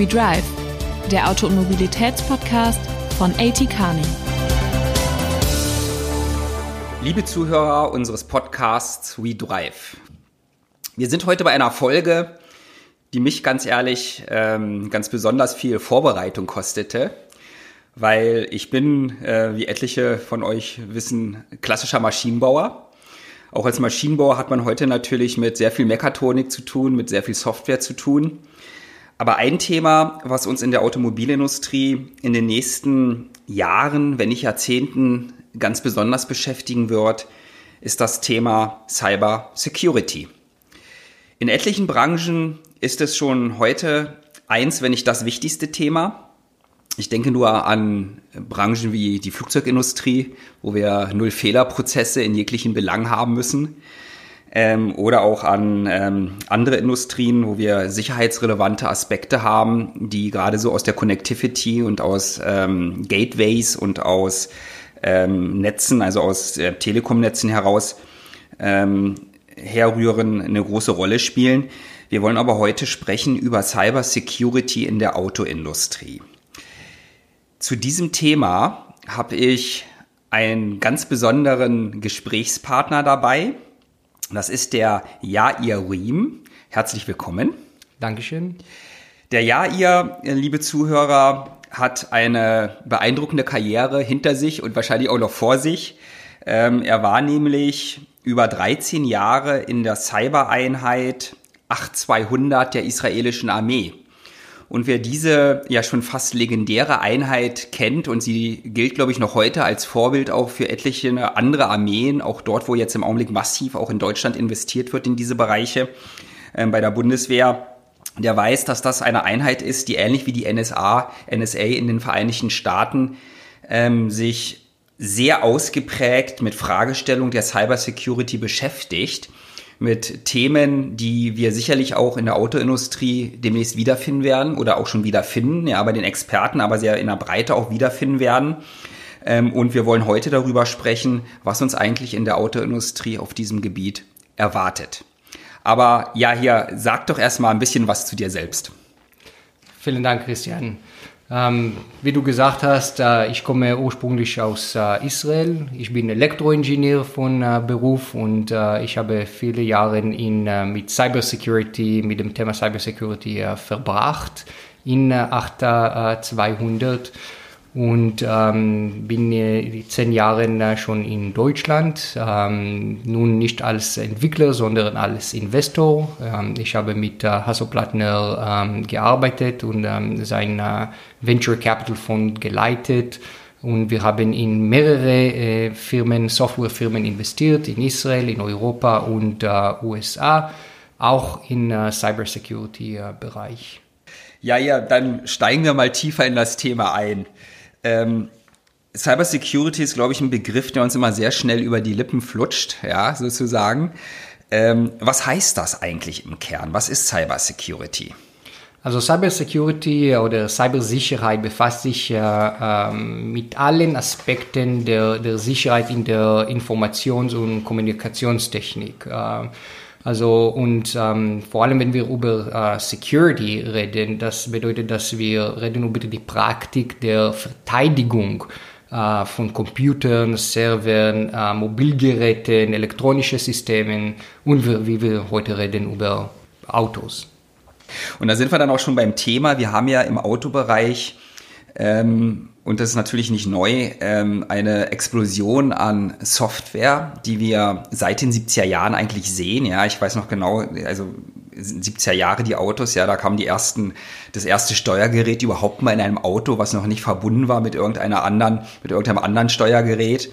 We Drive, der Auto- und Mobilitätspodcast von AT Kearney. Liebe Zuhörer unseres Podcasts We Drive. Wir sind heute bei einer Folge, die mich ganz ehrlich ähm, ganz besonders viel Vorbereitung kostete, weil ich bin, äh, wie etliche von euch wissen, klassischer Maschinenbauer auch als Maschinenbauer hat man heute natürlich mit sehr viel Mechatronik zu tun, mit sehr viel Software zu tun. Aber ein Thema, was uns in der Automobilindustrie in den nächsten Jahren, wenn nicht Jahrzehnten ganz besonders beschäftigen wird, ist das Thema Cyber Security. In etlichen Branchen ist es schon heute eins, wenn nicht das wichtigste Thema. Ich denke nur an Branchen wie die Flugzeugindustrie, wo wir null Fehlerprozesse in jeglichen Belangen haben müssen. Ähm, oder auch an ähm, andere Industrien, wo wir sicherheitsrelevante Aspekte haben, die gerade so aus der Connectivity und aus ähm, Gateways und aus ähm, Netzen, also aus äh, Telekom-Netzen heraus ähm, herrühren, eine große Rolle spielen. Wir wollen aber heute sprechen über Cyber Security in der Autoindustrie. Zu diesem Thema habe ich einen ganz besonderen Gesprächspartner dabei. Das ist der Jair Riem. Herzlich willkommen. Dankeschön. Der Jair, liebe Zuhörer, hat eine beeindruckende Karriere hinter sich und wahrscheinlich auch noch vor sich. Ähm, er war nämlich über 13 Jahre in der Cybereinheit 8200 der israelischen Armee. Und wer diese ja schon fast legendäre Einheit kennt und sie gilt, glaube ich, noch heute als Vorbild auch für etliche andere Armeen, auch dort, wo jetzt im Augenblick massiv auch in Deutschland investiert wird in diese Bereiche äh, bei der Bundeswehr, der weiß, dass das eine Einheit ist, die ähnlich wie die NSA, NSA in den Vereinigten Staaten ähm, sich sehr ausgeprägt mit Fragestellung der Cybersecurity beschäftigt mit Themen, die wir sicherlich auch in der Autoindustrie demnächst wiederfinden werden oder auch schon wiederfinden, ja, bei den Experten, aber sehr in der Breite auch wiederfinden werden. Ähm, und wir wollen heute darüber sprechen, was uns eigentlich in der Autoindustrie auf diesem Gebiet erwartet. Aber ja, hier sag doch erstmal ein bisschen was zu dir selbst. Vielen Dank, Christian. Ähm, wie du gesagt hast, äh, ich komme ursprünglich aus äh, Israel. Ich bin Elektroingenieur von äh, Beruf und äh, ich habe viele Jahre in, äh, mit Cybersecurity, mit dem Thema Cybersecurity äh, verbracht in 8200 und ähm, bin äh, zehn Jahre äh, schon in Deutschland, ähm, nun nicht als Entwickler, sondern als Investor. Ähm, ich habe mit äh, Hasso Plattner ähm, gearbeitet und ähm, sein äh, Venture Capital Fund geleitet. Und wir haben in mehrere äh, Firmen, Softwarefirmen investiert, in Israel, in Europa und äh, USA, auch im äh, Cybersecurity-Bereich. Ja, ja, dann steigen wir mal tiefer in das Thema ein. Ähm, Cybersecurity ist, glaube ich, ein Begriff, der uns immer sehr schnell über die Lippen flutscht, ja, sozusagen. Ähm, was heißt das eigentlich im Kern? Was ist Cybersecurity? Also Cybersecurity oder Cybersicherheit befasst sich äh, ähm, mit allen Aspekten der, der Sicherheit in der Informations- und Kommunikationstechnik. Äh, also und ähm, vor allem, wenn wir über äh, Security reden, das bedeutet, dass wir reden über die Praktik der Verteidigung äh, von Computern, Servern, äh, Mobilgeräten, elektronischen Systemen und wir, wie wir heute reden über Autos. Und da sind wir dann auch schon beim Thema. Wir haben ja im Autobereich ähm, und das ist natürlich nicht neu, ähm, eine Explosion an Software, die wir seit den 70er Jahren eigentlich sehen. Ja, ich weiß noch genau, also 70er Jahre die Autos, ja, da kam die ersten, das erste Steuergerät überhaupt mal in einem Auto, was noch nicht verbunden war mit irgendeiner anderen, mit irgendeinem anderen Steuergerät.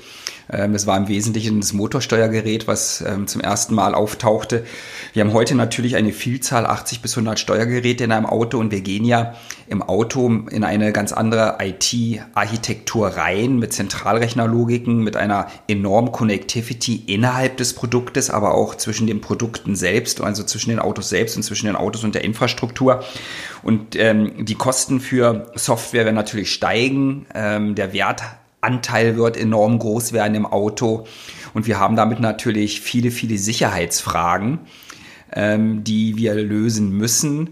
Ähm, es war im Wesentlichen das Motorsteuergerät, was ähm, zum ersten Mal auftauchte. Wir haben heute natürlich eine Vielzahl, 80 bis 100 Steuergeräte in einem Auto und wir gehen ja im Auto in eine ganz andere IT-Architektur rein mit Zentralrechnerlogiken, mit einer enormen Connectivity innerhalb des Produktes, aber auch zwischen den Produkten selbst, also zwischen den Autos selbst und zwischen den Autos und der Infrastruktur. Und ähm, die Kosten für Software werden natürlich steigen. Ähm, der Wert Anteil wird enorm groß werden im Auto. Und wir haben damit natürlich viele, viele Sicherheitsfragen, ähm, die wir lösen müssen.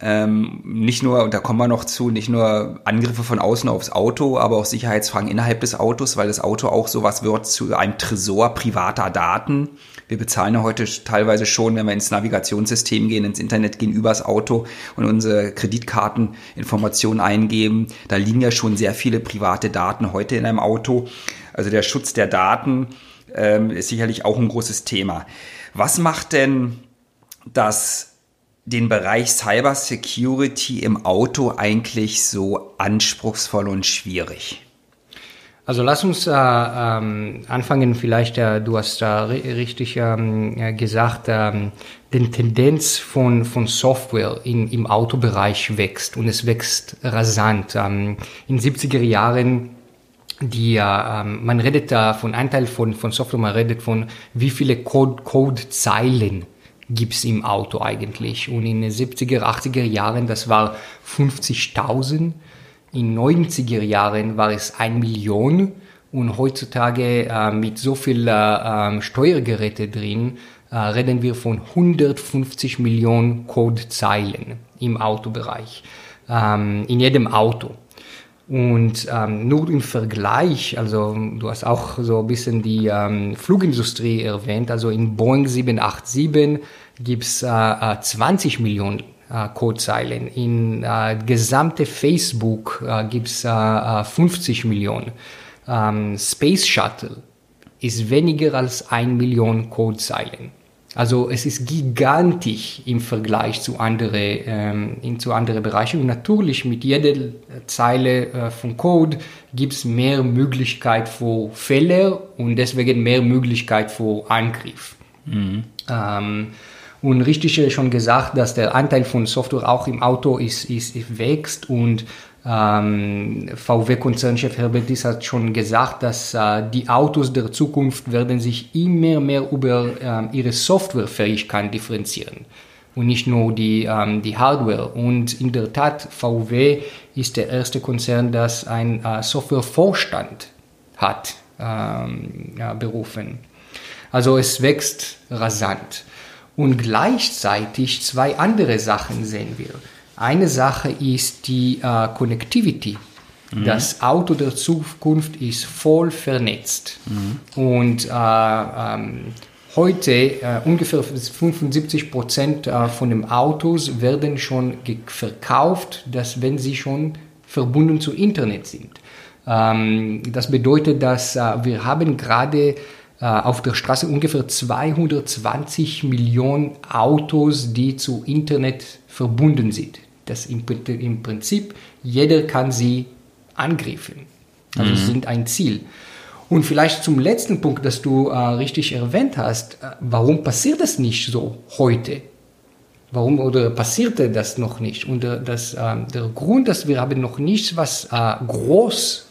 Ähm, nicht nur, und da kommen wir noch zu, nicht nur Angriffe von außen aufs Auto, aber auch Sicherheitsfragen innerhalb des Autos, weil das Auto auch sowas wird zu einem Tresor privater Daten. Wir bezahlen ja heute teilweise schon, wenn wir ins Navigationssystem gehen, ins Internet gehen, übers Auto und unsere Kreditkarteninformationen eingeben. Da liegen ja schon sehr viele private Daten heute in einem Auto. Also der Schutz der Daten ähm, ist sicherlich auch ein großes Thema. Was macht denn das den Bereich Cyber Security im Auto eigentlich so anspruchsvoll und schwierig? Also lass uns äh, ähm, anfangen, vielleicht, äh, du hast da richtig ähm, gesagt, ähm, die Tendenz von, von Software in, im Autobereich wächst und es wächst rasant. Ähm, in 70er Jahren die, äh, man redet da von Anteil von, von Software, man redet von wie viele Code, Codezeilen gibt's im Auto eigentlich. Und in den 70er, 80er Jahren, das war 50.000 in 90er Jahren war es 1 Million und heutzutage äh, mit so viel äh, ähm, Steuergeräte drin äh, reden wir von 150 Millionen Codezeilen im Autobereich, ähm, in jedem Auto. Und ähm, nur im Vergleich, also du hast auch so ein bisschen die ähm, Flugindustrie erwähnt, also in Boeing 787 gibt's äh, 20 Millionen äh, Codezeilen. In äh, gesamte Facebook äh, gibt es äh, 50 Millionen. Ähm, Space Shuttle ist weniger als 1 Million Codezeilen. Also es ist gigantisch im Vergleich zu anderen ähm, zu andere Bereichen. Und natürlich mit jeder Zeile äh, von Code gibt es mehr Möglichkeit für Fehler und deswegen mehr Möglichkeit für Angriff. Mhm. Ähm, und richtig schon gesagt, dass der Anteil von Software auch im Auto ist, ist, wächst und ähm, VW-Konzernchef Herbert Dies hat schon gesagt, dass äh, die Autos der Zukunft werden sich immer mehr über äh, ihre Softwarefähigkeit differenzieren und nicht nur die, ähm, die Hardware. Und in der Tat, VW ist der erste Konzern, das ein äh, Softwarevorstand hat ähm, ja, berufen. Also es wächst rasant. Und gleichzeitig zwei andere Sachen sehen wir. Eine Sache ist die äh, Connectivity. Mhm. Das Auto der Zukunft ist voll vernetzt. Mhm. Und äh, ähm, heute äh, ungefähr 75 Prozent äh, von den Autos werden schon verkauft, dass wenn sie schon verbunden zu Internet sind. Ähm, das bedeutet, dass äh, wir haben gerade auf der Straße ungefähr 220 Millionen Autos, die zu Internet verbunden sind. Das im, im Prinzip, jeder kann sie angreifen. Also mhm. sind ein Ziel. Und vielleicht zum letzten Punkt, das du äh, richtig erwähnt hast, äh, warum passiert das nicht so heute? Warum oder passierte das noch nicht? Und äh, das, äh, der Grund, dass wir haben noch nichts was äh, groß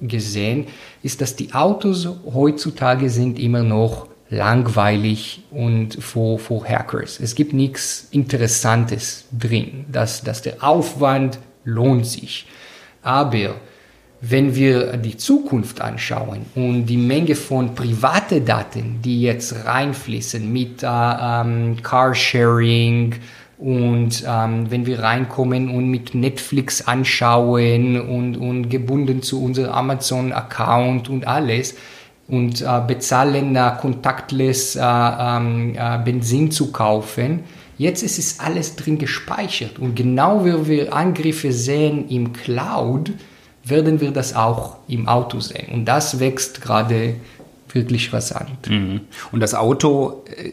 gesehen, ist, dass die Autos heutzutage sind immer noch langweilig und vor, vor Hackers. Es gibt nichts Interessantes drin. Dass, dass der Aufwand lohnt sich. Aber wenn wir die Zukunft anschauen und die Menge von privaten Daten, die jetzt reinfließen mit äh, ähm, Carsharing, und ähm, wenn wir reinkommen und mit Netflix anschauen und, und gebunden zu unserem Amazon-Account und alles und äh, bezahlen äh, contactless äh, ähm, äh, Benzin zu kaufen, jetzt ist es alles drin gespeichert. Und genau wie wir Angriffe sehen im Cloud, werden wir das auch im Auto sehen. Und das wächst gerade wirklich rasant. Mhm. Und das Auto äh,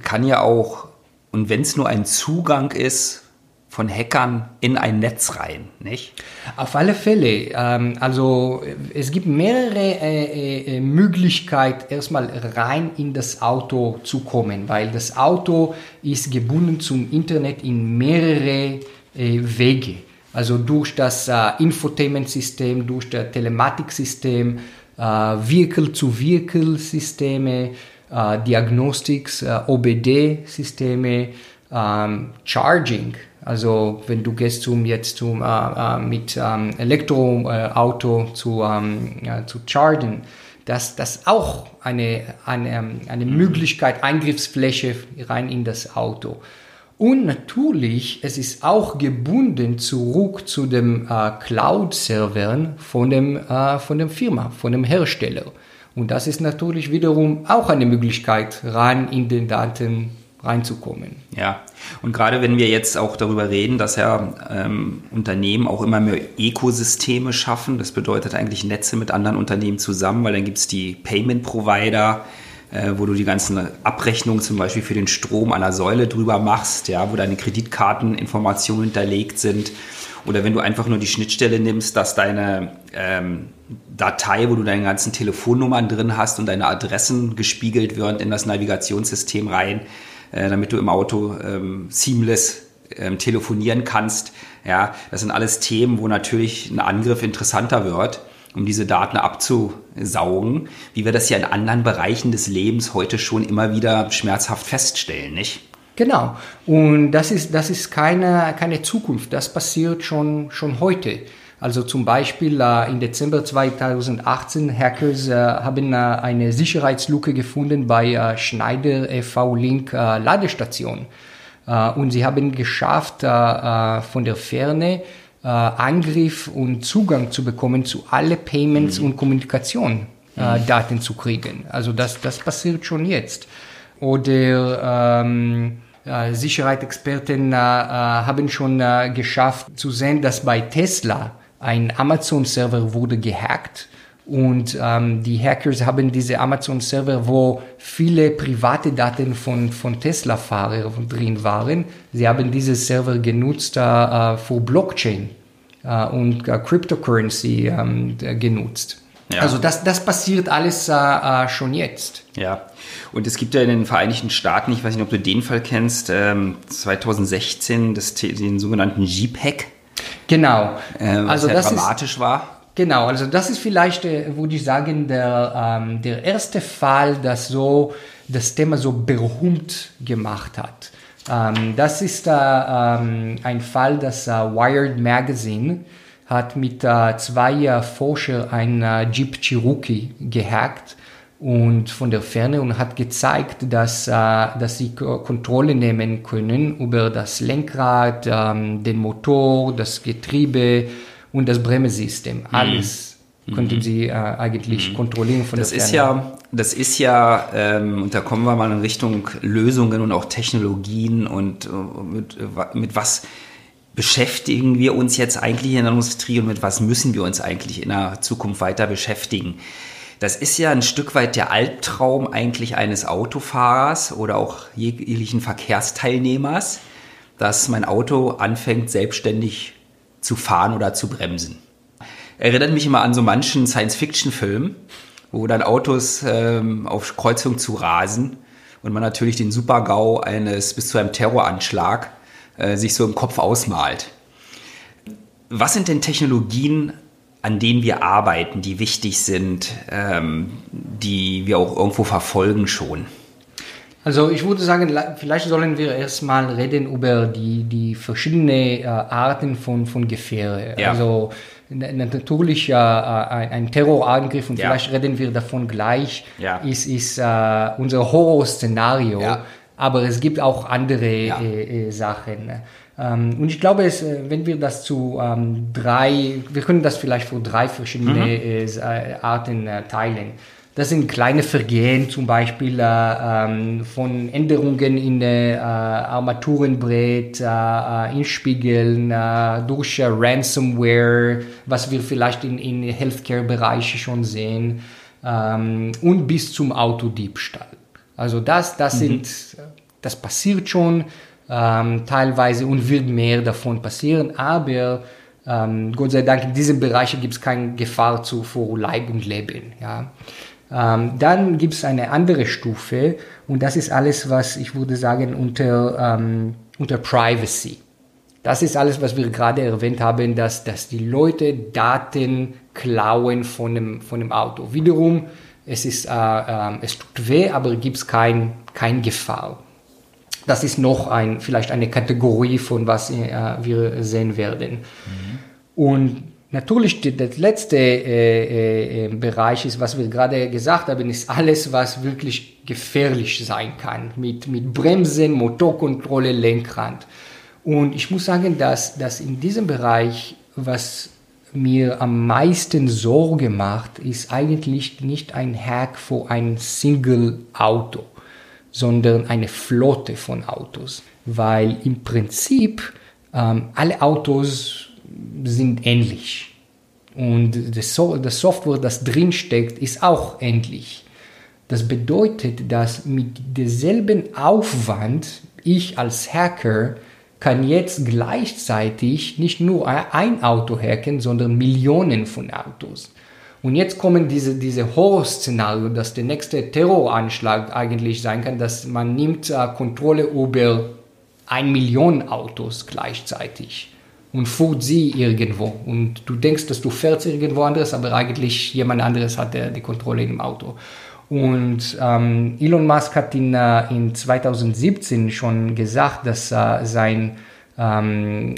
kann ja auch und wenn es nur ein Zugang ist von Hackern in ein Netz rein, nicht? Auf alle Fälle. Ähm, also es gibt mehrere äh, äh, Möglichkeiten, erstmal rein in das Auto zu kommen, weil das Auto ist gebunden zum Internet in mehrere äh, Wege. Also durch das äh, Infotainment-System, durch das Telematiksystem, äh, Vehicle-zu-Vehicle-Systeme, äh, Diagnostics, äh, OBD-Systeme, ähm, Charging. Also wenn du gehst zum jetzt zum äh, äh mit ähm, Elektroauto zu ähm, ja, zu chargen, dass das auch eine eine, ähm, eine Möglichkeit Eingriffsfläche rein in das Auto. Und natürlich, es ist auch gebunden zurück zu dem äh, Cloud-Servern von dem, äh, von dem Firma, von dem Hersteller. Und das ist natürlich wiederum auch eine Möglichkeit, rein in den Daten reinzukommen. Ja, und gerade wenn wir jetzt auch darüber reden, dass ja ähm, Unternehmen auch immer mehr Ökosysteme schaffen, das bedeutet eigentlich Netze mit anderen Unternehmen zusammen, weil dann gibt es die Payment-Provider, äh, wo du die ganzen Abrechnungen zum Beispiel für den Strom an der Säule drüber machst, ja, wo deine Kreditkarteninformationen hinterlegt sind. Oder wenn du einfach nur die Schnittstelle nimmst, dass deine ähm, Datei, wo du deine ganzen Telefonnummern drin hast und deine Adressen gespiegelt werden in das Navigationssystem rein, äh, damit du im Auto ähm, seamless ähm, telefonieren kannst. Ja, das sind alles Themen, wo natürlich ein Angriff interessanter wird um diese Daten abzusaugen, wie wir das ja in anderen Bereichen des Lebens heute schon immer wieder schmerzhaft feststellen, nicht? Genau. Und das ist, das ist keine, keine Zukunft. Das passiert schon, schon heute. Also zum Beispiel äh, im Dezember 2018 Hackers äh, haben äh, eine Sicherheitslücke gefunden bei äh, Schneider EV Link äh, Ladestation. Äh, und sie haben geschafft, von der Ferne Angriff und Zugang zu bekommen zu alle Payments mhm. und Kommunikation mhm. Daten zu kriegen. Also das, das passiert schon jetzt. Oder ähm, äh, Sicherheitsexperten äh, äh, haben schon äh, geschafft zu sehen, dass bei Tesla ein Amazon-Server wurde gehackt und ähm, die Hackers haben diese Amazon-Server, wo viele private Daten von, von Tesla-Fahrern drin waren. Sie haben diese Server genutzt äh, für Blockchain äh, und äh, Cryptocurrency ähm, genutzt. Ja. Also das, das passiert alles äh, äh, schon jetzt. Ja, und es gibt ja in den Vereinigten Staaten, ich weiß nicht, ob du den Fall kennst, ähm, 2016 das, den sogenannten JPEG. Genau. Äh, was also ja das dramatisch ist, war. Genau, also das ist vielleicht, äh, würde ich sagen, der, ähm, der erste Fall, das so das Thema so berühmt gemacht hat. Ähm, das ist äh, ähm, ein Fall, das äh, Wired Magazine hat mit äh, zwei äh, Forschern ein äh, Jeep Cherokee gehackt und von der Ferne und hat gezeigt, dass, dass sie Kontrolle nehmen können über das Lenkrad, ähm, den Motor, das Getriebe, und das Bremsesystem. Mhm. Alles mhm. konnten sie eigentlich mhm. kontrollieren von das der Ferne. Ist ja, das ist ja, ähm, und da kommen wir mal in Richtung Lösungen und auch Technologien und mit, mit was beschäftigen wir uns jetzt eigentlich in der Industrie und mit was müssen wir uns eigentlich in der Zukunft weiter beschäftigen. Das ist ja ein Stück weit der Albtraum eigentlich eines Autofahrers oder auch jeglichen Verkehrsteilnehmers, dass mein Auto anfängt selbstständig zu fahren oder zu bremsen. Erinnert mich immer an so manchen Science-Fiction-Film, wo dann Autos ähm, auf Kreuzung zu rasen und man natürlich den Super-GAU eines bis zu einem Terroranschlag äh, sich so im Kopf ausmalt. Was sind denn Technologien, an denen wir arbeiten, die wichtig sind, ähm, die wir auch irgendwo verfolgen schon? Also ich würde sagen, vielleicht sollen wir erstmal reden über die, die verschiedenen äh, Arten von, von Gefähre. Ja. Also natürlich äh, ein Terrorangriff und ja. vielleicht reden wir davon gleich, ja. ist, ist äh, unser Horrorszenario. Ja. Aber es gibt auch andere äh, äh, Sachen. Ähm, und ich glaube, es, äh, wenn wir das zu ähm, drei, wir können das vielleicht für drei verschiedene mhm. Äh, Arten teilen. Das sind kleine Vergehen, zum Beispiel äh, ähm, von Änderungen in äh, Armaturenbrett, äh, äh in Spiegeln, äh, durch äh, Ransomware, was wir vielleicht in, in Healthcare-Bereiche schon sehen, ähm, und bis zum Autodiebstahl. Also das, das mhm. sind, das passiert schon ähm, teilweise und wird mehr davon passieren, aber ähm, Gott sei Dank in diesen Bereichen gibt es keine Gefahr zu, vor Leib und Leben. Ja. Ähm, dann gibt es eine andere Stufe und das ist alles, was ich würde sagen unter, ähm, unter Privacy. Das ist alles, was wir gerade erwähnt haben, dass, dass die Leute Daten klauen von dem, von dem Auto. Wiederum, es, ist, äh, äh, es tut weh, aber gibt es kein, kein Gefahr. Das ist noch ein, vielleicht eine Kategorie von was äh, wir sehen werden. Mhm. Und Natürlich, das letzte äh, äh, Bereich ist, was wir gerade gesagt haben, ist alles, was wirklich gefährlich sein kann. Mit, mit Bremsen, Motorkontrolle, Lenkrad. Und ich muss sagen, dass, dass in diesem Bereich, was mir am meisten Sorge macht, ist eigentlich nicht ein Hack für ein Single-Auto, sondern eine Flotte von Autos. Weil im Prinzip ähm, alle Autos sind ähnlich. Und das, so das Software, das drinsteckt, ist auch ähnlich. Das bedeutet, dass mit derselben Aufwand ich als Hacker kann jetzt gleichzeitig nicht nur ein Auto hacken, sondern Millionen von Autos. Und jetzt kommen diese, diese Horrorszenario, dass der nächste Terroranschlag eigentlich sein kann, dass man nimmt äh, Kontrolle über ein Million Autos gleichzeitig und fuhrt sie irgendwo. Und du denkst, dass du fährst irgendwo anders, aber eigentlich jemand anderes hat der, die Kontrolle im Auto. Und ähm, Elon Musk hat in, äh, in 2017 schon gesagt, dass, äh, sein, ähm,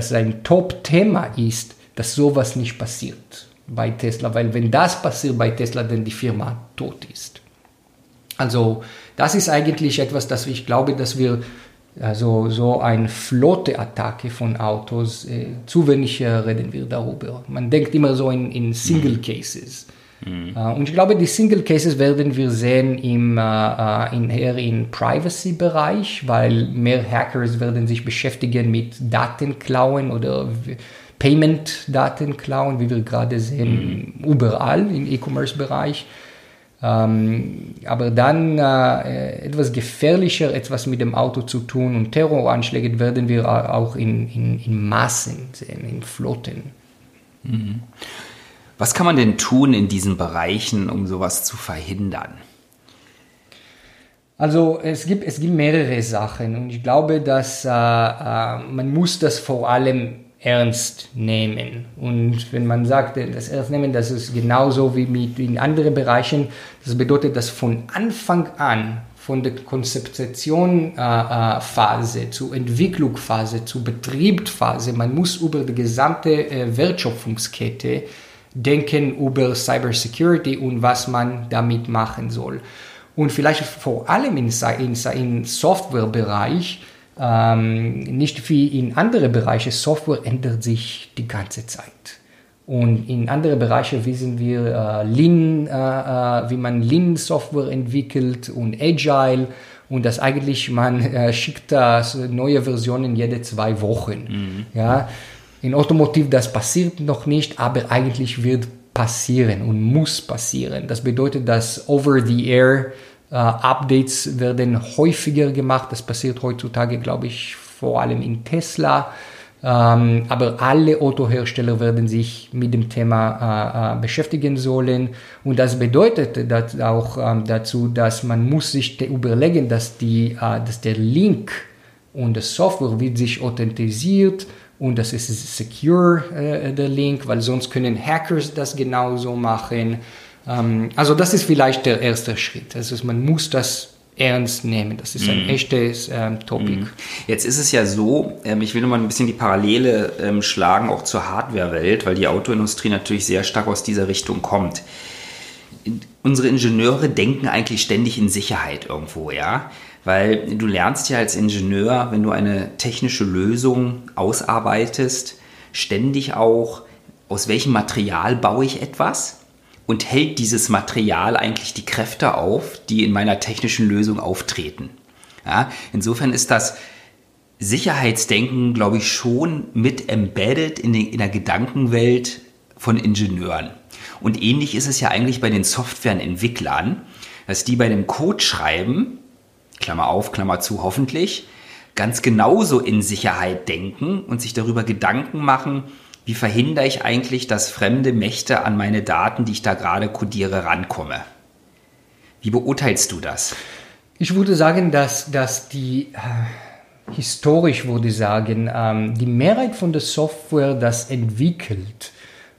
sein Top-Thema ist, dass sowas nicht passiert bei Tesla, weil wenn das passiert bei Tesla, dann die Firma tot ist. Also das ist eigentlich etwas, das ich glaube, dass wir also so eine Flotte-Attacke von Autos, äh, zu wenig äh, reden wir darüber. Man denkt immer so in, in Single. Cases. Mhm. Uh, und ich glaube, die Single Cases werden wir sehen im, uh, in, eher im Privacy-Bereich, weil mehr Hackers werden sich beschäftigen mit Datenklauen oder Payment-Datenklauen, wie wir gerade sehen, mhm. überall im E-Commerce-Bereich. Ähm, aber dann äh, etwas gefährlicher, etwas mit dem Auto zu tun und Terroranschläge werden wir auch in, in, in Massen sehen, in Flotten. Mhm. Was kann man denn tun in diesen Bereichen, um sowas zu verhindern? Also es gibt, es gibt mehrere Sachen und ich glaube, dass äh, äh, man muss das vor allem ernst nehmen. Und wenn man sagt, das ernst nehmen, das ist genauso wie mit in anderen Bereichen. Das bedeutet, dass von Anfang an, von der Konzeptionsphase äh, zur Entwicklungsphase, zur Betriebsphase, man muss über die gesamte äh, Wertschöpfungskette denken über Cybersecurity und was man damit machen soll. Und vielleicht vor allem im in Softwarebereich, ähm, nicht wie in anderen Bereichen, Software ändert sich die ganze Zeit. Und in anderen Bereichen wissen wir äh, Lean, äh, äh, wie man Lean-Software entwickelt und Agile und dass eigentlich man äh, schickt das neue Versionen jede zwei Wochen. Mhm. Ja, in Automotiv das passiert noch nicht, aber eigentlich wird passieren und muss passieren. Das bedeutet, dass Over-the-Air Uh, Updates werden häufiger gemacht. Das passiert heutzutage, glaube ich, vor allem in Tesla. Ähm, aber alle Autohersteller werden sich mit dem Thema äh, äh, beschäftigen sollen. Und das bedeutet dass auch ähm, dazu, dass man muss sich überlegen, dass, die, äh, dass der Link und das Software wird sich authentisiert und das ist secure, äh, der Link, weil sonst können Hackers das genauso machen. Ähm, also das ist vielleicht der erste Schritt. Also man muss das ernst nehmen. Das ist ein mhm. echtes ähm, Topic. Mhm. Jetzt ist es ja so, ähm, ich will noch mal ein bisschen die Parallele ähm, schlagen, auch zur Hardware-Welt, weil die Autoindustrie natürlich sehr stark aus dieser Richtung kommt. Unsere Ingenieure denken eigentlich ständig in Sicherheit irgendwo, ja. Weil du lernst ja als Ingenieur, wenn du eine technische Lösung ausarbeitest, ständig auch, aus welchem Material baue ich etwas und hält dieses Material eigentlich die Kräfte auf, die in meiner technischen Lösung auftreten. Ja, insofern ist das Sicherheitsdenken, glaube ich, schon mit embedded in, den, in der Gedankenwelt von Ingenieuren. Und ähnlich ist es ja eigentlich bei den Softwareentwicklern, dass die bei dem Code schreiben, Klammer auf, Klammer zu, hoffentlich, ganz genauso in Sicherheit denken und sich darüber Gedanken machen, wie verhindere ich eigentlich, dass fremde Mächte an meine Daten, die ich da gerade kodiere, rankomme? Wie beurteilst du das? Ich würde sagen, dass, dass die, äh, historisch würde ich sagen, ähm, die Mehrheit von der Software, das entwickelt,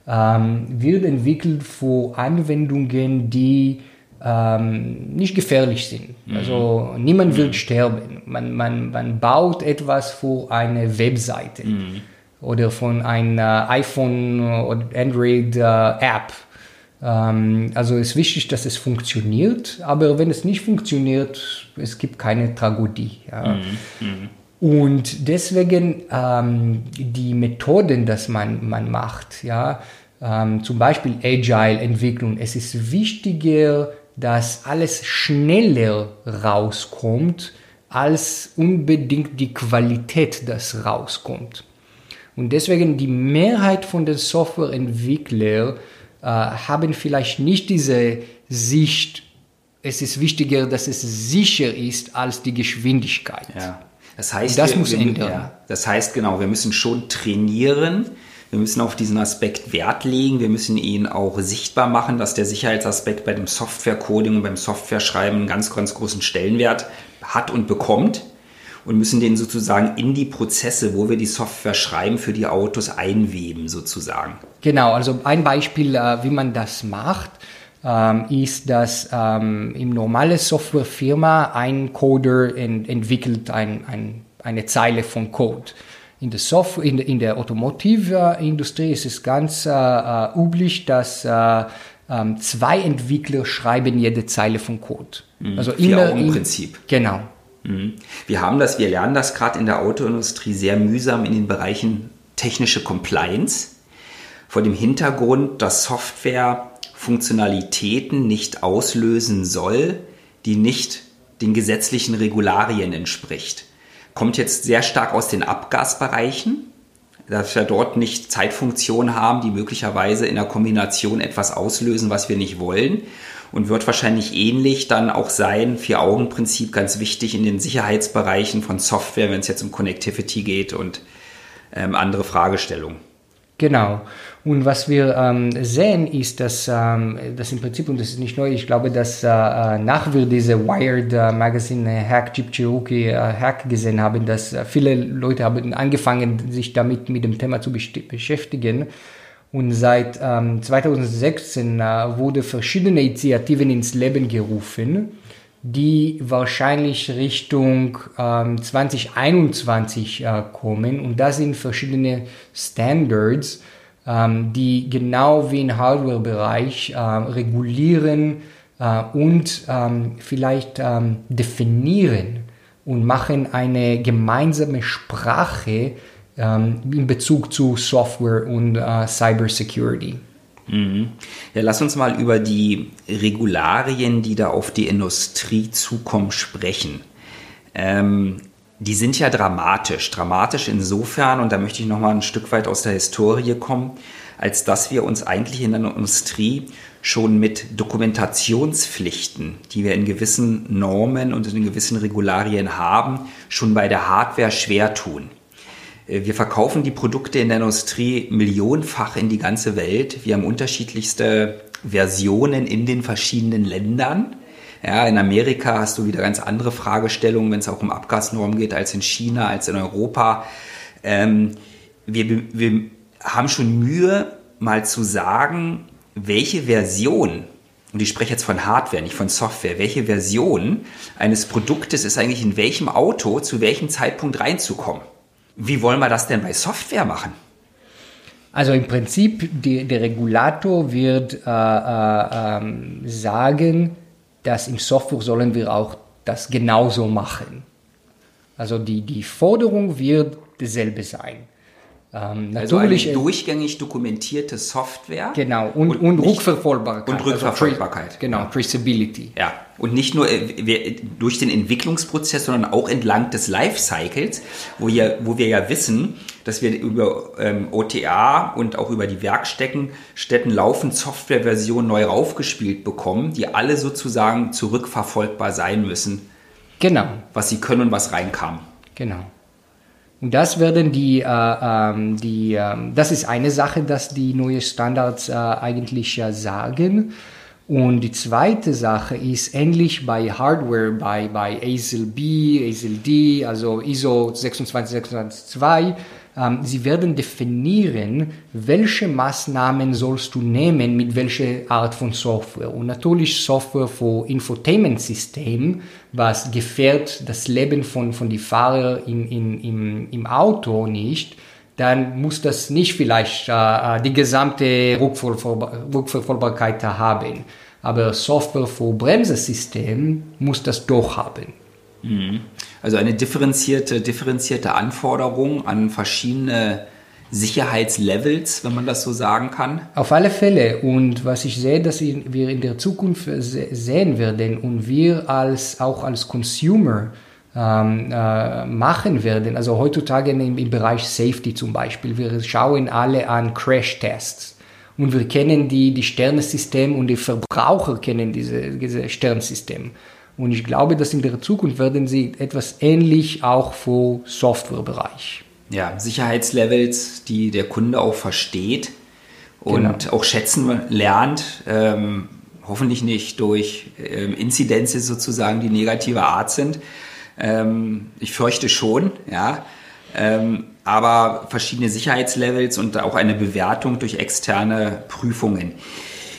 ähm, wird entwickelt für Anwendungen, die ähm, nicht gefährlich sind. Mhm. Also niemand mhm. wird sterben. Man, man, man baut etwas für eine Webseite. Mhm. oder von einer iPhone oder Android App. Ähm, also es ist wichtig, dass es funktioniert, aber wenn es nicht funktioniert, es gibt keine Tragödie. Ja. Mhm. Und deswegen ähm, die Methoden, dass man, man macht, ja, ähm, zum Beispiel Agile-Entwicklung, es ist wichtiger, dass alles schneller rauskommt, als unbedingt die Qualität, das rauskommt. Und deswegen die Mehrheit von den Softwareentwicklern äh, haben vielleicht nicht diese Sicht, es ist wichtiger, dass es sicher ist, als die Geschwindigkeit. Ja. Das heißt, das wir, muss wir, ändern. Ja, das heißt genau, wir müssen schon trainieren. Wir müssen auf diesen Aspekt Wert legen. Wir müssen ihn auch sichtbar machen, dass der Sicherheitsaspekt bei dem Software-Coding und beim Software-Schreiben einen ganz, ganz großen Stellenwert hat und bekommt und müssen den sozusagen in die Prozesse, wo wir die Software schreiben, für die Autos einweben sozusagen. Genau, also ein Beispiel, äh, wie man das macht, ähm, ist, dass ähm, im normalen Softwarefirma ein Coder ent entwickelt ein, ein, eine Zeile von Code. In der, Software, in, in der Automotivindustrie ist es ganz äh, äh üblich, dass äh, ähm, zwei Entwickler schreiben jede Zeile von Code. Mhm. Also immer im Prinzip. Genau. Mhm. Wir haben das, wir lernen das gerade in der Autoindustrie sehr mühsam in den Bereichen technische Compliance. Vor dem Hintergrund, dass Software Funktionalitäten nicht auslösen soll, die nicht den gesetzlichen Regularien entspricht. Kommt jetzt sehr stark aus den Abgasbereichen, dass wir dort nicht Zeitfunktionen haben, die möglicherweise in der Kombination etwas auslösen, was wir nicht wollen und wird wahrscheinlich ähnlich dann auch sein, Vier-Augen-Prinzip ganz wichtig in den Sicherheitsbereichen von Software, wenn es jetzt um Connectivity geht und ähm, andere Fragestellungen. Genau. Und was wir ähm, sehen, ist, dass ähm, das im Prinzip, und das ist nicht neu, ich glaube, dass äh, äh nach wir diese Wired äh, Magazine äh, Hack Cherokee äh, Hack gesehen haben, dass äh, viele Leute haben angefangen, sich damit mit dem Thema zu beschäftigen. Und seit ähm, 2016 äh, wurde verschiedene Initiativen ins Leben gerufen, die wahrscheinlich Richtung ähm, 2021 äh, kommen. Und das sind verschiedene Standards, die genau wie im Hardware-Bereich äh, regulieren äh, und ähm, vielleicht ähm, definieren und machen eine gemeinsame Sprache, ähm, in Bezug zu Software und äh, Cybersecurity. Mhm. Ja, lass uns mal über die Regularien, die da auf die Industrie zukommen, sprechen. Ähm, die sind ja dramatisch. Dramatisch insofern, und da möchte ich nochmal ein Stück weit aus der Historie kommen, als dass wir uns eigentlich in der Industrie schon mit Dokumentationspflichten, die wir in gewissen Normen und in gewissen Regularien haben, schon bei der Hardware schwer tun. Äh, wir verkaufen die Produkte in der Industrie millionenfach in die ganze Welt. Wir haben unterschiedlichste Versionen in den verschiedenen Ländern. Ja, in Amerika hast du wieder ganz andere Fragestellungen, wenn es auch um Abgasnormen geht, als in China, als in Europa. Ähm, wir, wir haben schon Mühe, mal zu sagen, welche Version, und ich spreche jetzt von Hardware, nicht von Software, welche Version eines Produktes ist eigentlich in welchem Auto zu welchem Zeitpunkt reinzukommen. Wie wollen wir das denn bei Software machen? Also im Prinzip, die, der Regulator wird äh, äh, ähm, sagen, dass im Software sollen wir auch das genauso machen. Also die, die Forderung wird dieselbe sein. Ähm, natürlich also eine durchgängig dokumentierte Software. Genau, und, und, und Rückverfolgbarkeit. Und Rückverfolgbarkeit. Also, genau, Traceability. Ja, und nicht nur äh, durch den Entwicklungsprozess, sondern auch entlang des Lifecycles, wo, hier, wo wir ja wissen, dass wir über ähm, OTA und auch über die Werkstätten Städten laufend Softwareversionen neu raufgespielt bekommen, die alle sozusagen zurückverfolgbar sein müssen. Genau. Was sie können und was reinkam. Genau. Und das werden die, äh, ähm, die äh, das ist eine Sache, dass die neuen Standards äh, eigentlich sagen. Und die zweite Sache ist ähnlich bei Hardware, bei, bei ASIL B, ASIL D, also ISO 26622, ähm, sie werden definieren, welche Maßnahmen sollst du nehmen mit welcher Art von Software. Und natürlich Software für Infotainment-System, was gefährdet das Leben von, von den Fahrern in, in, im, im Auto nicht. Dann muss das nicht vielleicht äh, die gesamte Rückverfolgbarkeit haben. Aber Software für Bremsesystem muss das doch haben. Mhm. Also eine differenzierte, differenzierte Anforderung an verschiedene Sicherheitslevels, wenn man das so sagen kann? Auf alle Fälle. Und was ich sehe, dass wir in der Zukunft sehen werden und wir als, auch als Consumer ähm, äh, machen werden, also heutzutage im, im Bereich Safety zum Beispiel, wir schauen alle an Crash-Tests. Und wir kennen die, die Sternesystem und die Verbraucher kennen diese, diese Sternsystem. Und ich glaube, dass in der Zukunft werden sie etwas ähnlich auch für Softwarebereich. Ja, Sicherheitslevels, die der Kunde auch versteht und genau. auch schätzen lernt. Ähm, hoffentlich nicht durch ähm, Inzidenzen sozusagen, die negativer Art sind. Ähm, ich fürchte schon, ja. Ähm, aber verschiedene Sicherheitslevels und auch eine Bewertung durch externe Prüfungen.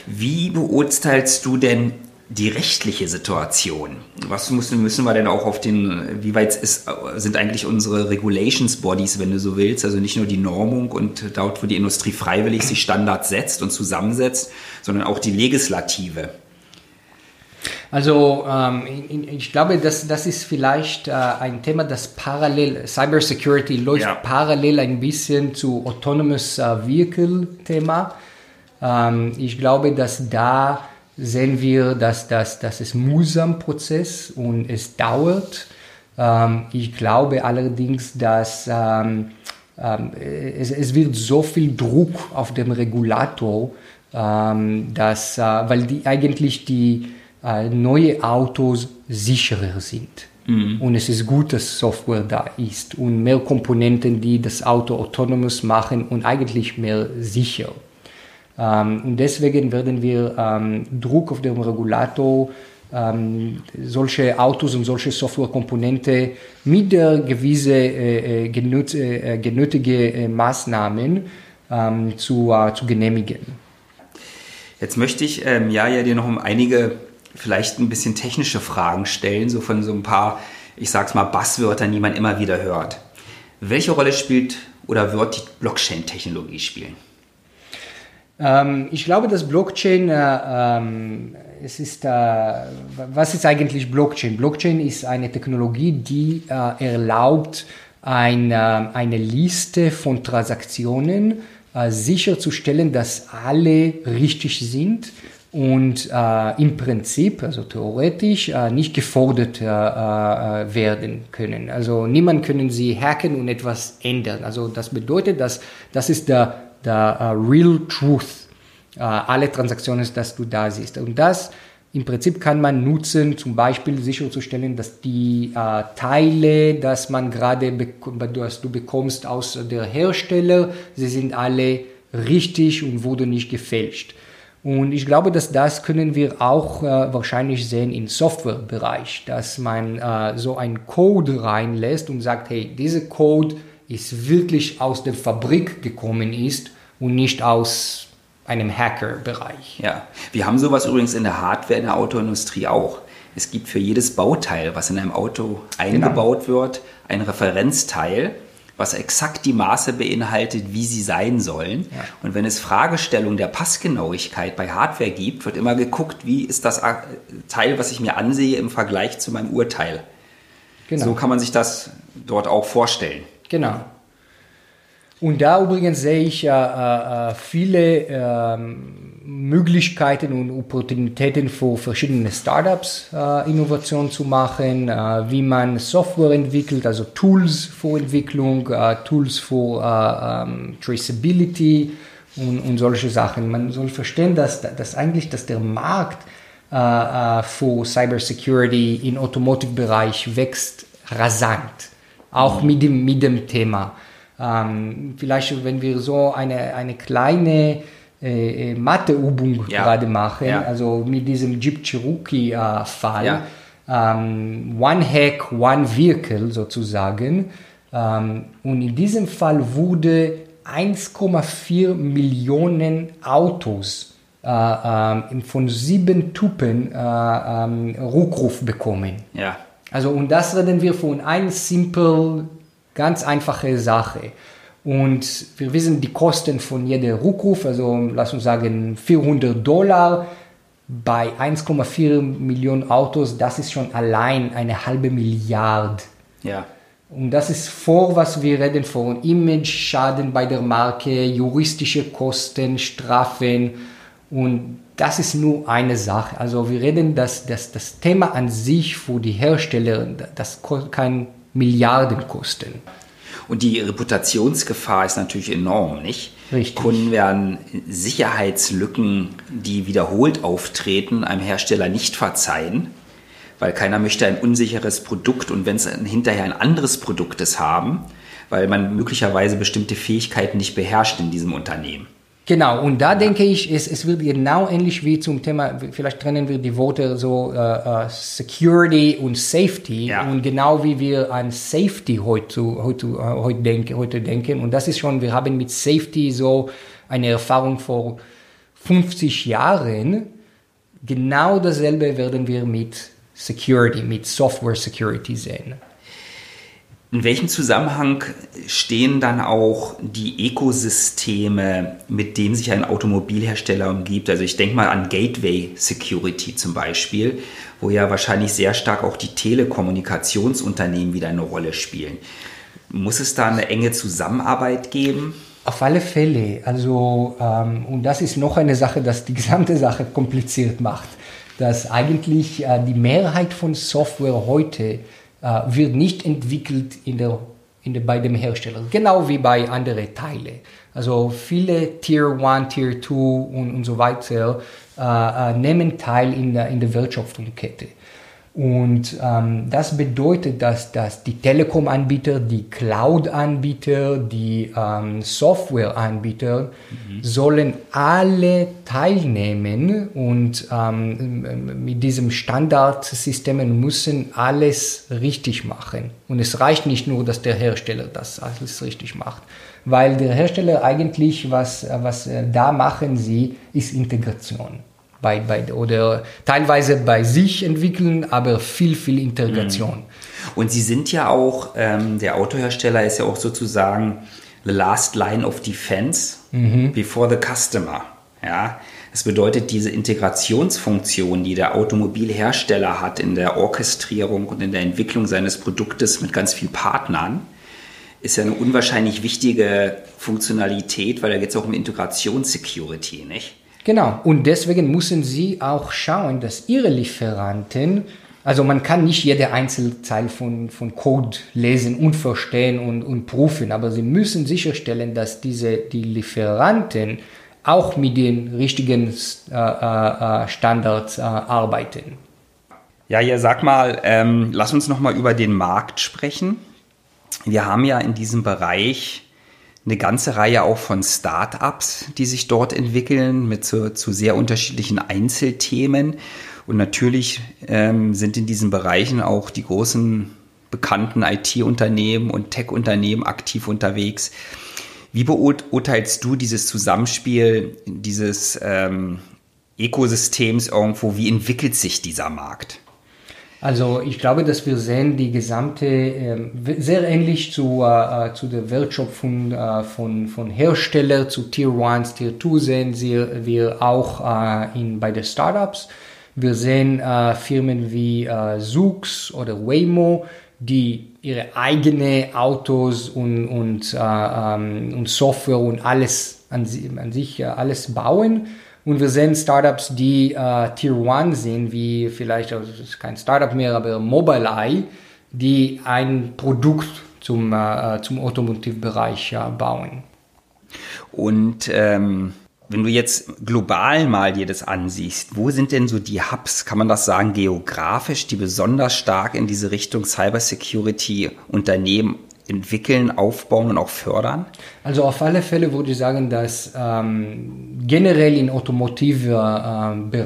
Wie beurteilst du denn die rechtliche Situation? Was müssen, müssen wir denn auch auf den, wie weit ist, sind eigentlich unsere Regulations Bodies, wenn du so willst, also nicht nur die Normung und dort, wo die Industrie freiwillig sich Standards setzt und zusammensetzt, sondern auch die Legislative? Also ähm, ich glaube, das, das ist vielleicht äh, ein Thema, das parallel, Cybersecurity läuft ja. parallel ein bisschen zu Autonomous äh, Vehicle Thema. Ähm, ich glaube, dass da sehen wir, dass, dass, dass es mühsam Prozess und es dauert. Ähm, ich glaube allerdings, dass ähm, ähm, es, es wird so viel Druck auf dem Regulator, ähm, dass, äh, weil die eigentlich die neue Autos sicherer sind. Mhm. Und es ist gut, dass Software da ist und mehr Komponenten, die das Auto autonomous machen und eigentlich mehr sicher. Ähm, und deswegen werden wir ähm, Druck auf den Regulator ähm, solche Autos und solche Softwarekomponente mit der gewissen äh, äh, genöt, äh, genötige äh, Maßnahmen ähm, zu, äh, zu genehmigen. Jetzt möchte ich ähm, ja, ja dir noch um einige vielleicht ein bisschen technische Fragen stellen, so von so ein paar, ich sag's mal, Basswörtern, die man immer wieder hört. Welche Rolle spielt oder wird die Blockchain-Technologie spielen? Ähm, ich glaube, dass Blockchain, äh, ähm, es ist, äh, was ist eigentlich Blockchain? Blockchain ist eine Technologie, die äh, erlaubt, ein, äh, eine Liste von Transaktionen äh, sicherzustellen, dass alle richtig sind und äh, im Prinzip, also theoretisch, äh, nicht gefordert äh, äh, werden können. Also niemand können sie hacken und etwas ändern. Also das bedeutet, dass das ist der, der uh, Real Truth, uh, alle Transaktionen, dass du da siehst. Und das im Prinzip kann man nutzen, zum Beispiel sicherzustellen, dass die uh, Teile, dass man gerade, dass du bekommst aus der Hersteller, sie sind alle richtig und wurden nicht gefälscht. Und ich glaube, dass das können wir auch äh, wahrscheinlich sehen im Softwarebereich, dass man äh, so einen Code reinlässt und sagt, hey, dieser Code ist wirklich aus der Fabrik gekommen ist und nicht aus einem Hacker-Bereich. Ja, wir haben sowas übrigens in der Hardware in der Autoindustrie auch. Es gibt für jedes Bauteil, was in einem Auto eingebaut genau. wird, ein Referenzteil, was exakt die Maße beinhaltet, wie sie sein sollen. Ja. Und wenn es Fragestellungen der Passgenauigkeit bei Hardware gibt, wird immer geguckt, wie ist das Teil, was ich mir ansehe, im Vergleich zu meinem Urteil. Genau. So kann man sich das dort auch vorstellen. Genau. Und da übrigens sehe ich äh, äh, viele ähm, Möglichkeiten und Opportunitäten für verschiedene Startups äh, Innovation zu machen, äh, wie man Software entwickelt, also Tools für Entwicklung, äh, Tools für äh, ähm, Traceability und, und solche Sachen. Man soll verstehen, dass, dass eigentlich dass der Markt äh, äh, für Cybersecurity im Automotive-Bereich wächst rasant, auch mit dem, mit dem Thema. Ähm, vielleicht, wenn wir so eine, eine kleine äh, äh, Matheübung ja. gerade machen, ja. also mit diesem Jeep Cherokee-Fall. Äh, ähm, one Hack, One Vehicle sozusagen. Ähm, und in diesem Fall wurde 1,4 Millionen Autos äh, äh, von sieben Typen äh, ähm, Rückruf bekommen. Ja. Also und das reden wir von einer simple, ganz einfache Sache. Und wir wissen die Kosten von jeder Rückruf, also lass uns sagen 400 Dollar bei 1,4 Millionen Autos, das ist schon allein eine halbe Milliarde. Ja. Und das ist vor, was wir reden, von Image-Schaden bei der Marke, juristische Kosten, Strafen. Und das ist nur eine Sache. Also wir reden, dass, dass das Thema an sich für die Hersteller, das kann Milliarden kosten. Und die Reputationsgefahr ist natürlich enorm, nicht? Richtig. Kunden werden Sicherheitslücken, die wiederholt auftreten, einem Hersteller nicht verzeihen, weil keiner möchte ein unsicheres Produkt und wenn es hinterher ein anderes Produkt ist haben, weil man möglicherweise bestimmte Fähigkeiten nicht beherrscht in diesem Unternehmen. Genau, und da denke ich, es, es wird genau ähnlich wie zum Thema, vielleicht trennen wir die Worte so äh, äh, Security und Safety. Ja. Und genau wie wir an Safety heute, heute, äh, heute, denken, heute denken. Und das ist schon, wir haben mit Safety so eine Erfahrung vor 50 Jahren. Genau dasselbe werden wir mit Security, mit Software Security sehen. In welchem Zusammenhang stehen dann auch die Ökosysteme, mit denen sich ein Automobilhersteller umgibt? Also ich denke mal an Gateway Security zum Beispiel, wo ja wahrscheinlich sehr stark auch die Telekommunikationsunternehmen wieder eine Rolle spielen. Muss es da eine enge Zusammenarbeit geben? Auf alle Fälle. Also, ähm, und das ist noch eine Sache, das die gesamte Sache kompliziert macht. Dass eigentlich äh, die Mehrheit von Software heute wird nicht entwickelt in der, in der, bei dem Hersteller, genau wie bei anderen Teilen. Also viele Tier 1, Tier 2 und, und so weiter äh, äh, nehmen teil in der, in der Wertschöpfungskette. Und ähm, das bedeutet, dass, dass die Telekom-Anbieter, die Cloud-Anbieter, die ähm, Software-Anbieter mhm. sollen alle teilnehmen und ähm, mit diesem Standardsystem müssen alles richtig machen. Und es reicht nicht nur, dass der Hersteller das alles richtig macht, weil der Hersteller eigentlich, was, was äh, da machen sie, ist Integration bei, bei, oder teilweise bei sich entwickeln, aber viel, viel Integration. Mhm. Und Sie sind ja auch, ähm, der Autohersteller ist ja auch sozusagen the last line of defense mhm. before the customer. Ja, das bedeutet, diese Integrationsfunktion, die der Automobilhersteller hat in der Orchestrierung und in der Entwicklung seines Produktes mit ganz vielen Partnern, ist ja eine unwahrscheinlich wichtige Funktionalität, weil da geht es auch um Integrationssecurity, nicht? Genau, und deswegen müssen Sie auch schauen, dass Ihre Lieferanten, also man kann nicht jede Einzelzeile von, von Code lesen und verstehen und, und prüfen, aber Sie müssen sicherstellen, dass diese, die Lieferanten auch mit den richtigen äh, äh, Standards äh, arbeiten. Ja, ja, sag mal, ähm, lass uns noch mal über den Markt sprechen. Wir haben ja in diesem Bereich eine ganze Reihe auch von Start-ups, die sich dort entwickeln, mit zu, zu sehr unterschiedlichen Einzelthemen. Und natürlich ähm, sind in diesen Bereichen auch die großen bekannten IT-Unternehmen und Tech-Unternehmen aktiv unterwegs. Wie beurteilst du dieses Zusammenspiel dieses ähm, Ökosystems irgendwo? Wie entwickelt sich dieser Markt? Also ich glaube, dass wir sehen die gesamte, äh, sehr ähnlich zu, äh, zu der Wertschöpfung äh, von, von Herstellern zu Tier 1, Tier 2 sehen wir, auch äh, in, bei den Startups. Wir sehen äh, Firmen wie äh, Zoox oder Waymo, die ihre eigenen Autos und, und, äh, ähm, und Software und alles an, an sich äh, alles bauen und wir sehen Startups, die äh, Tier 1 sind, wie vielleicht, also das ist kein Startup mehr, aber Mobileye, die ein Produkt zum, äh, zum Automotivbereich äh, bauen. Und ähm, wenn du jetzt global mal dir das ansiehst, wo sind denn so die Hubs, kann man das sagen, geografisch, die besonders stark in diese Richtung Cybersecurity Unternehmen entwickeln, aufbauen und auch fördern? Also auf alle Fälle würde ich sagen, dass ähm, generell im automotiver äh,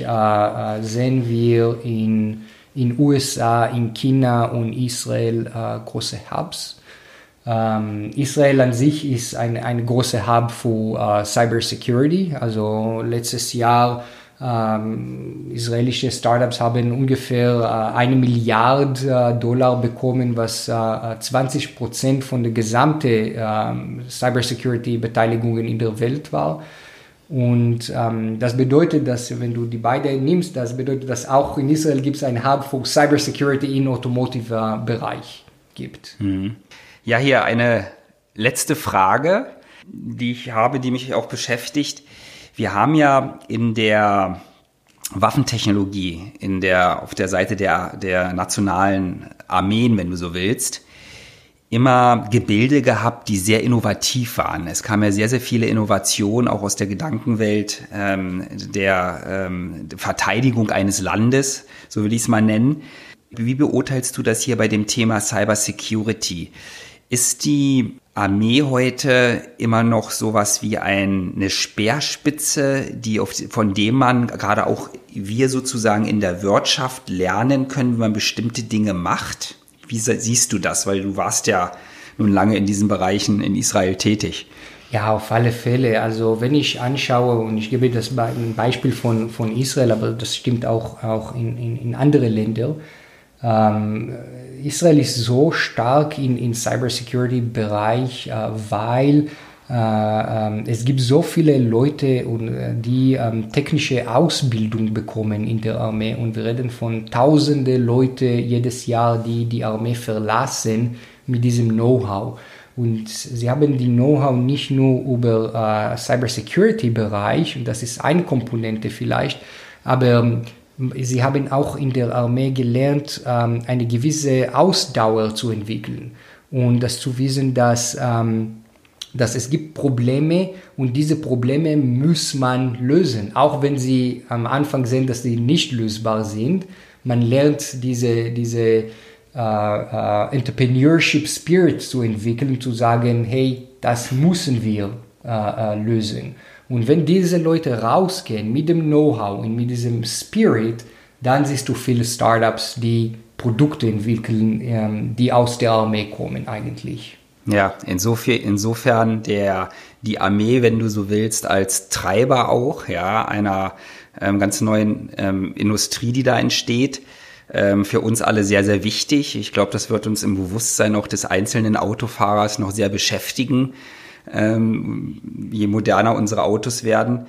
äh, äh, sehen wir in in USA, in China und Israel äh, große Hubs. Ähm, Israel an sich ist ein, ein großer Hub für äh, Cybersecurity. Also letztes Jahr Ähm, israelische Startups haben ungefähr äh, eine Milliarde äh, Dollar bekommen, was äh, 20 Prozent von der gesamten ähm, Cybersecurity-Beteiligungen in der Welt war. Und ähm, das bedeutet, dass wenn du die beiden nimmst, das bedeutet, dass auch in Israel gibt es einen Hub für Cybersecurity im Automotive-Bereich gibt. Mhm. Ja, hier eine letzte Frage, die ich habe, die mich auch beschäftigt. Wir haben ja in der Waffentechnologie, in der, auf der Seite der, der nationalen Armeen, wenn du so willst, immer Gebilde gehabt, die sehr innovativ waren. Es kamen ja sehr, sehr viele Innovationen auch aus der Gedankenwelt ähm, der ähm, Verteidigung eines Landes, so will ich es mal nennen. Wie beurteilst du das hier bei dem Thema Cyber Security? Ist die Armee heute immer noch sowas wie ein, eine Speerspitze, die auf, von dem man gerade auch wir sozusagen in der Wirtschaft lernen können, wie man bestimmte Dinge macht? Wie siehst du das? Weil du warst ja nun lange in diesen Bereichen in Israel tätig. Ja, auf alle Fälle. Also wenn ich anschaue, und ich gebe das ein Beispiel von, von Israel, aber das stimmt auch, auch in, in, in andere Länder. Ähm, Israel ist so stark im in Cybersecurity-Bereich, äh, weil äh, ähm, es gibt so viele Leute, äh, die ähm, technische Ausbildung bekommen in der Armee und wir reden von tausende Leute jedes Jahr, die die Armee verlassen mit diesem Know-how. Und sie haben die Know-how nicht nur über äh, Cybersecurity-Bereich, und das ist eine Komponente vielleicht, aber ähm, sie haben auch in der Armee gelernt, ähm, eine gewisse Ausdauer zu entwickeln und das zu wissen, dass ähm, dass es gibt Probleme und diese Probleme muss man lösen, auch wenn sie am Anfang sehen, dass sie nicht lösbar sind. Man lernt diese, diese äh, äh, Entrepreneurship Spirit zu entwickeln, zu sagen, hey, das müssen wir äh, äh lösen. Und wenn diese Leute rausgehen mit dem Know-how und mit diesem Spirit, dann siehst du viele Startups, die Produkte entwickeln, ähm, die aus der Armee kommen eigentlich. Ja, insofern, insofern der, die Armee, wenn du so willst, als Treiber auch, ja, einer ähm, ganz neuen ähm, Industrie, die da entsteht, ähm, für uns alle sehr, sehr wichtig. Ich glaube, das wird uns im Bewusstsein auch des einzelnen Autofahrers noch sehr beschäftigen, ähm, je moderner unsere Autos werden.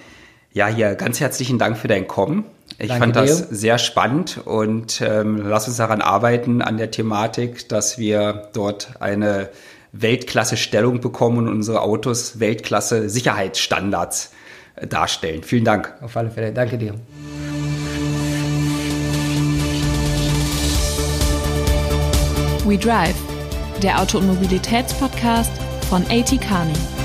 Ja, hier ganz herzlichen Dank für dein Kommen. Ich Danke fand das dir. sehr spannend und ähm, lass uns daran arbeiten, an der Thematik, dass wir dort eine Weltklasse-Stellung bekommen und unsere Autos Weltklasse-Sicherheitsstandards äh, darstellen. Vielen Dank. Auf alle Fälle. Danke dir. We Drive, der Auto- und Mobilitätspodcast von AT Kearney.